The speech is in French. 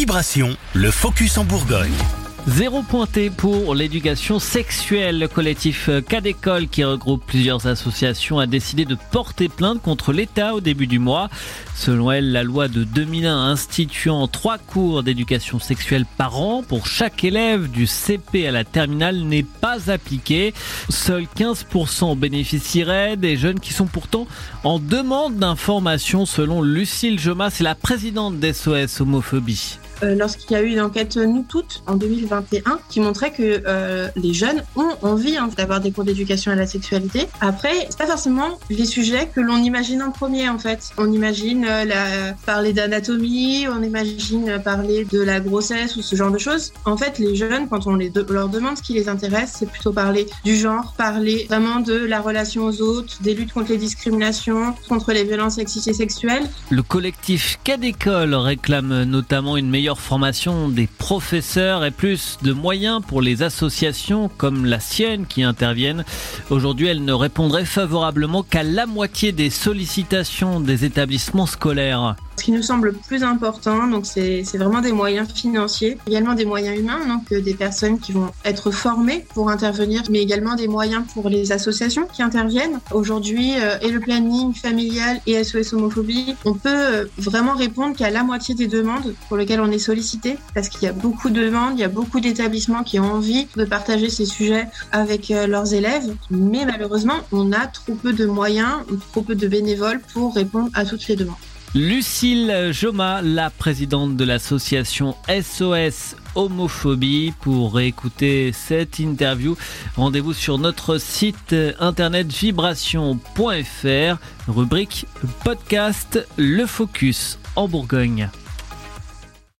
Vibration, le focus en Bourgogne. Zéro pointé pour l'éducation sexuelle. Le collectif Cas d'école qui regroupe plusieurs associations a décidé de porter plainte contre l'État au début du mois. Selon elle, la loi de 2001 instituant trois cours d'éducation sexuelle par an pour chaque élève du CP à la terminale n'est pas appliquée. Seuls 15% bénéficieraient des jeunes qui sont pourtant en demande d'information selon Lucille Jomas, c'est la présidente d'SOS Homophobie. Euh, lorsqu'il y a eu une enquête euh, Nous Toutes en 2021 qui montrait que euh, les jeunes ont envie hein, d'avoir des cours d'éducation à la sexualité. Après, c'est pas forcément les sujets que l'on imagine en premier en fait. On imagine parler d'anatomie, on imagine parler de la grossesse ou ce genre de choses. En fait, les jeunes, quand on leur demande ce qui les intéresse, c'est plutôt parler du genre, parler vraiment de la relation aux autres, des luttes contre les discriminations, contre les violences sexistes et sexuelles. Le collectif Cas d'école réclame notamment une meilleure formation des professeurs et plus de moyens pour les associations comme la sienne qui interviennent. Aujourd'hui, elle ne répondrait favorablement qu'à la moitié des sollicitations des établissements scolaires. Ce qui nous semble plus important, donc c'est vraiment des moyens financiers, également des moyens humains, donc euh, des personnes qui vont être formées pour intervenir, mais également des moyens pour les associations qui interviennent. Aujourd'hui, euh, et le planning familial et SOS homophobie, on peut euh, vraiment répondre qu'à la moitié des demandes pour lesquelles on est sollicité, parce qu'il y a beaucoup de demandes, il y a beaucoup d'établissements qui ont envie de partager ces sujets avec leurs élèves, mais malheureusement, on a trop peu de moyens, trop peu de bénévoles pour répondre à toutes les demandes. Lucille Joma, la présidente de l'association SOS Homophobie. Pour réécouter cette interview, rendez-vous sur notre site internet vibration.fr, rubrique podcast Le Focus en Bourgogne.